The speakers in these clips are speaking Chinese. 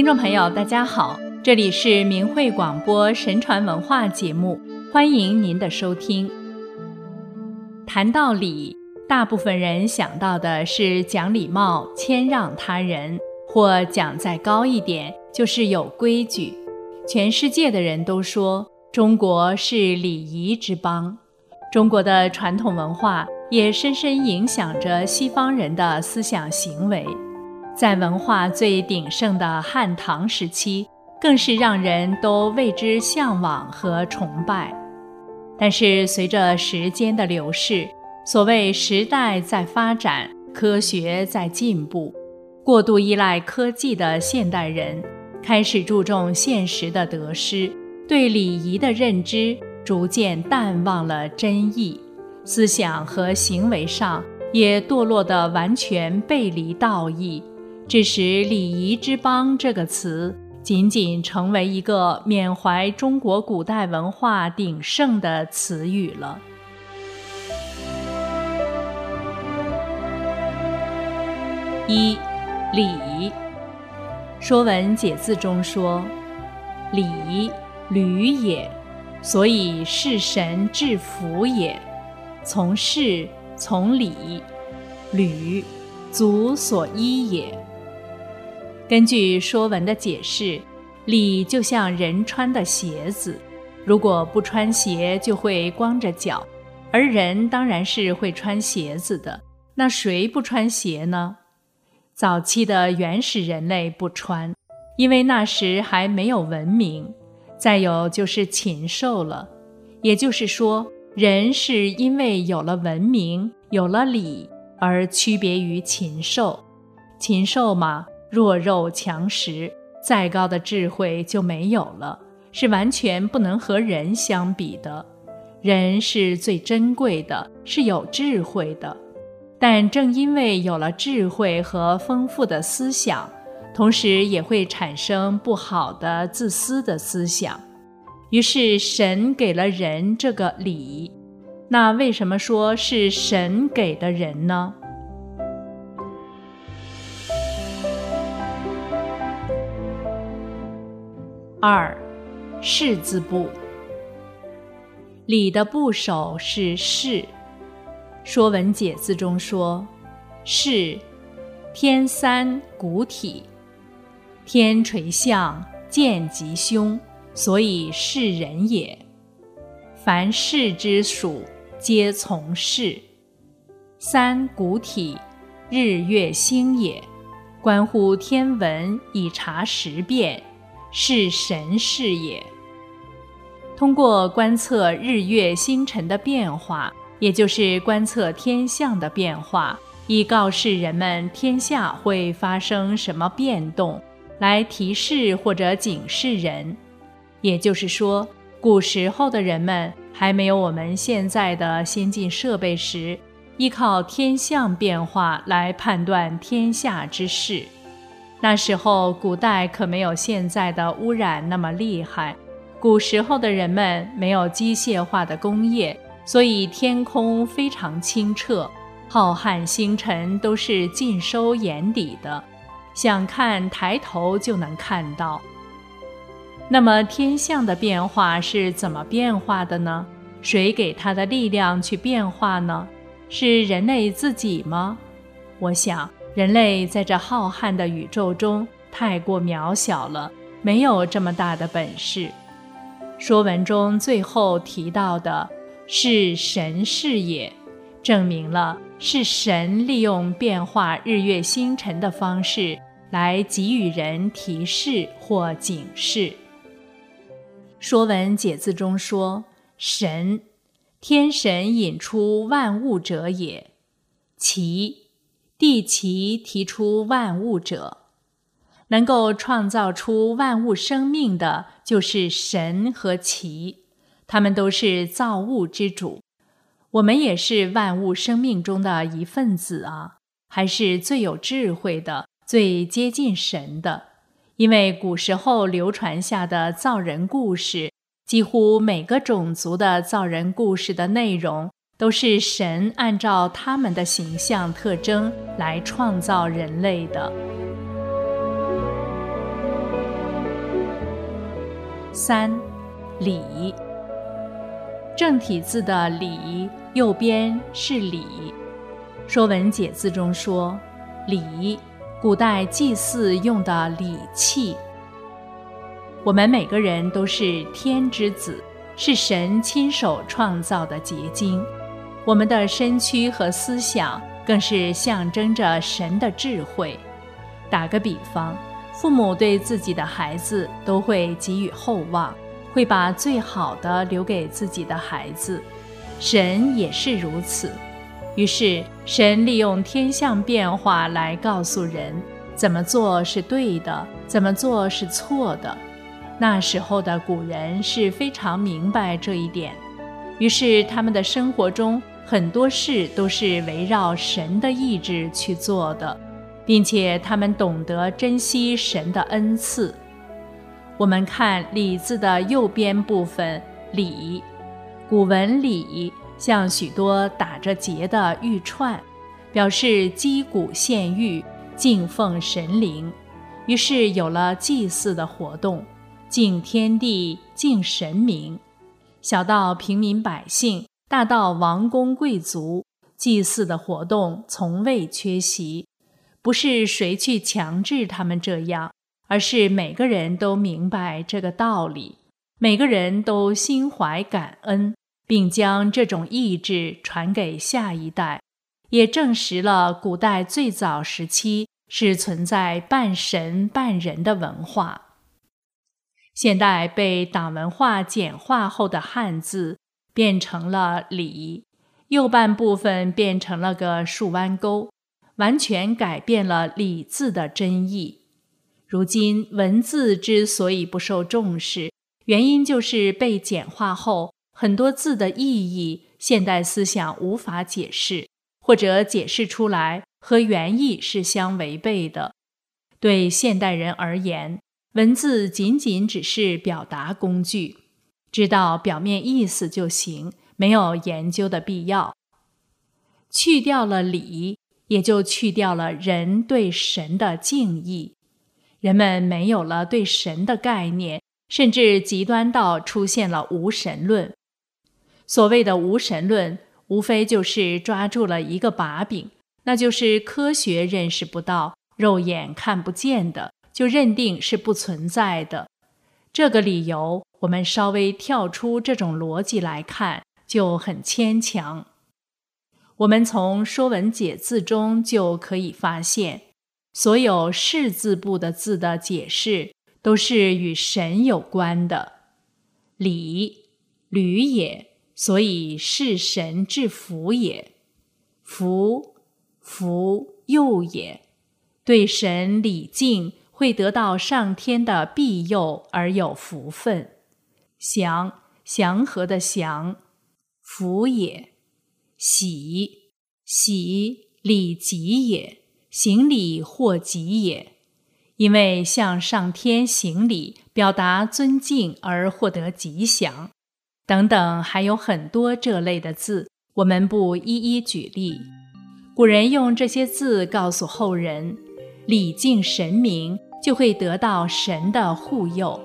听众朋友，大家好，这里是明慧广播神传文化节目，欢迎您的收听。谈到礼，大部分人想到的是讲礼貌、谦让他人，或讲再高一点，就是有规矩。全世界的人都说中国是礼仪之邦，中国的传统文化也深深影响着西方人的思想行为。在文化最鼎盛的汉唐时期，更是让人都为之向往和崇拜。但是随着时间的流逝，所谓时代在发展，科学在进步，过度依赖科技的现代人，开始注重现实的得失，对礼仪的认知逐渐淡忘了真意，思想和行为上也堕落得完全背离道义。致使“礼仪之邦”这个词仅仅成为一个缅怀中国古代文化鼎盛的词语了。一礼，《说文解字》中说：“礼，履也，所以事神至福也。从事，从礼，履，足所依也。”根据《说文》的解释，礼就像人穿的鞋子，如果不穿鞋就会光着脚，而人当然是会穿鞋子的。那谁不穿鞋呢？早期的原始人类不穿，因为那时还没有文明。再有就是禽兽了，也就是说，人是因为有了文明、有了礼而区别于禽兽。禽兽嘛。弱肉强食，再高的智慧就没有了，是完全不能和人相比的。人是最珍贵的，是有智慧的，但正因为有了智慧和丰富的思想，同时也会产生不好的自私的思想。于是神给了人这个礼，那为什么说是神给的人呢？二，士字部。礼的部首是士，《说文解字》中说：“士，天三古体，天垂象，见吉凶，所以是人也。凡士之属，皆从事。三古体，日月星也，关乎天文，以察时变。”是神是也。通过观测日月星辰的变化，也就是观测天象的变化，以告示人们天下会发生什么变动，来提示或者警示人。也就是说，古时候的人们还没有我们现在的先进设备时，依靠天象变化来判断天下之事。那时候，古代可没有现在的污染那么厉害。古时候的人们没有机械化的工业，所以天空非常清澈，浩瀚星辰都是尽收眼底的，想看抬头就能看到。那么天象的变化是怎么变化的呢？谁给它的力量去变化呢？是人类自己吗？我想。人类在这浩瀚的宇宙中太过渺小了，没有这么大的本事。说文中最后提到的是神是也，证明了是神利用变化日月星辰的方式来给予人提示或警示。说文解字中说：“神，天神引出万物者也。”其地奇提出万物者，能够创造出万物生命的，就是神和奇，他们都是造物之主。我们也是万物生命中的一份子啊，还是最有智慧的、最接近神的。因为古时候流传下的造人故事，几乎每个种族的造人故事的内容。都是神按照他们的形象特征来创造人类的。三，礼。正体字的礼，右边是礼。《说文解字》中说：“礼，古代祭祀用的礼器。”我们每个人都是天之子，是神亲手创造的结晶。我们的身躯和思想，更是象征着神的智慧。打个比方，父母对自己的孩子都会给予厚望，会把最好的留给自己的孩子。神也是如此。于是，神利用天象变化来告诉人怎么做是对的，怎么做是错的。那时候的古人是非常明白这一点，于是他们的生活中很多事都是围绕神的意志去做的，并且他们懂得珍惜神的恩赐。我们看“礼”字的右边部分，“礼”，古文“礼”。像许多打着结的玉串，表示击鼓献玉、敬奉神灵，于是有了祭祀的活动，敬天地、敬神明。小到平民百姓，大到王公贵族，祭祀的活动从未缺席。不是谁去强制他们这样，而是每个人都明白这个道理，每个人都心怀感恩。并将这种意志传给下一代，也证实了古代最早时期是存在半神半人的文化。现代被党文化简化后的汉字变成了“礼”，右半部分变成了个竖弯钩，完全改变了“礼”字的真意。如今文字之所以不受重视，原因就是被简化后。很多字的意义，现代思想无法解释，或者解释出来和原意是相违背的。对现代人而言，文字仅仅只是表达工具，知道表面意思就行，没有研究的必要。去掉了礼，也就去掉了人对神的敬意，人们没有了对神的概念，甚至极端到出现了无神论。所谓的无神论，无非就是抓住了一个把柄，那就是科学认识不到、肉眼看不见的，就认定是不存在的。这个理由，我们稍微跳出这种逻辑来看，就很牵强。我们从《说文解字》中就可以发现，所有士字部的字的解释，都是与神有关的。礼，履也。所以是神之福也，福福佑也。对神礼敬，会得到上天的庇佑而有福分。祥祥和的祥，福也。喜喜礼吉也，行礼或吉也。因为向上天行礼，表达尊敬而获得吉祥。等等，还有很多这类的字，我们不一一举例。古人用这些字告诉后人：礼敬神明，就会得到神的护佑；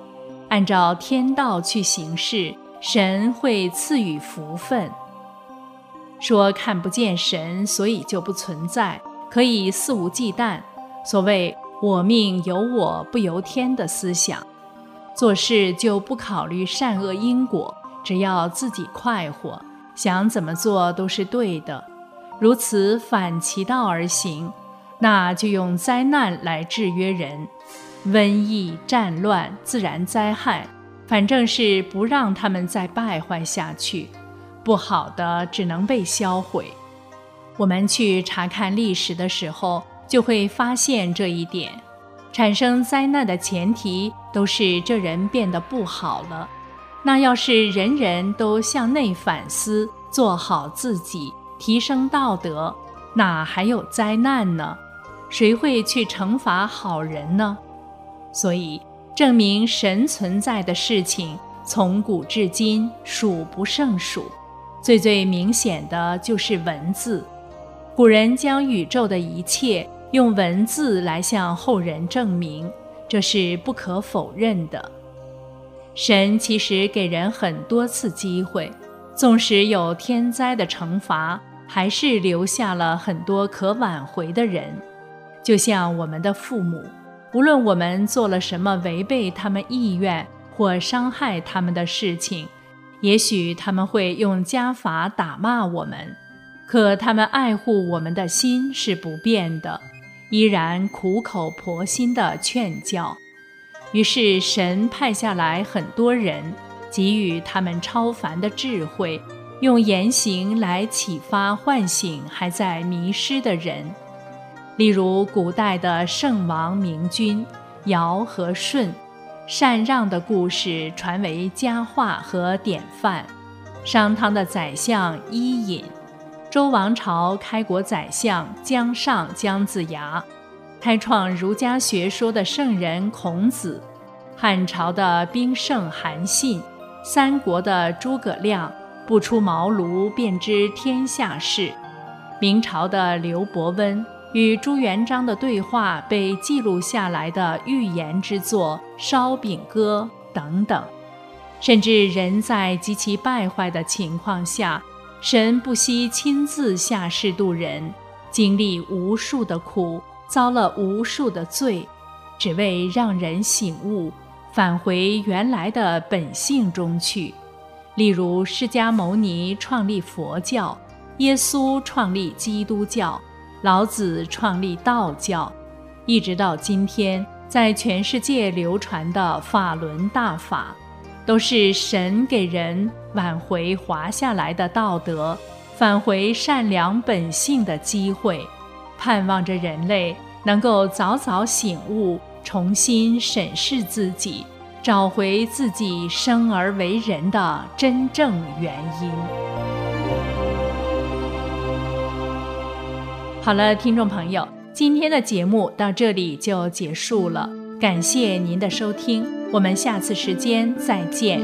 按照天道去行事，神会赐予福分。说看不见神，所以就不存在，可以肆无忌惮。所谓“我命由我不由天”的思想，做事就不考虑善恶因果。只要自己快活，想怎么做都是对的。如此反其道而行，那就用灾难来制约人，瘟疫、战乱、自然灾害，反正是不让他们再败坏下去。不好的只能被销毁。我们去查看历史的时候，就会发现这一点。产生灾难的前提都是这人变得不好了。那要是人人都向内反思，做好自己，提升道德，哪还有灾难呢？谁会去惩罚好人呢？所以，证明神存在的事情，从古至今数不胜数。最最明显的就是文字，古人将宇宙的一切用文字来向后人证明，这是不可否认的。神其实给人很多次机会，纵使有天灾的惩罚，还是留下了很多可挽回的人。就像我们的父母，无论我们做了什么违背他们意愿或伤害他们的事情，也许他们会用家法打骂我们，可他们爱护我们的心是不变的，依然苦口婆心地劝教。于是神派下来很多人，给予他们超凡的智慧，用言行来启发唤醒还在迷失的人。例如，古代的圣王明君尧和舜，禅让的故事传为佳话和典范；商汤的宰相伊尹，周王朝开国宰相姜尚、姜子牙，开创儒家学说的圣人孔子，汉朝的兵圣韩信，三国的诸葛亮，不出茅庐便知天下事；明朝的刘伯温。与朱元璋的对话被记录下来的寓言之作《烧饼歌》等等，甚至人在极其败坏的情况下，神不惜亲自下世度人，经历无数的苦，遭了无数的罪，只为让人醒悟，返回原来的本性中去。例如，释迦牟尼创立佛教，耶稣创立基督教。老子创立道教，一直到今天，在全世界流传的法轮大法，都是神给人挽回滑下来的道德、返回善良本性的机会，盼望着人类能够早早醒悟，重新审视自己，找回自己生而为人的真正原因。好了，听众朋友，今天的节目到这里就结束了，感谢您的收听，我们下次时间再见。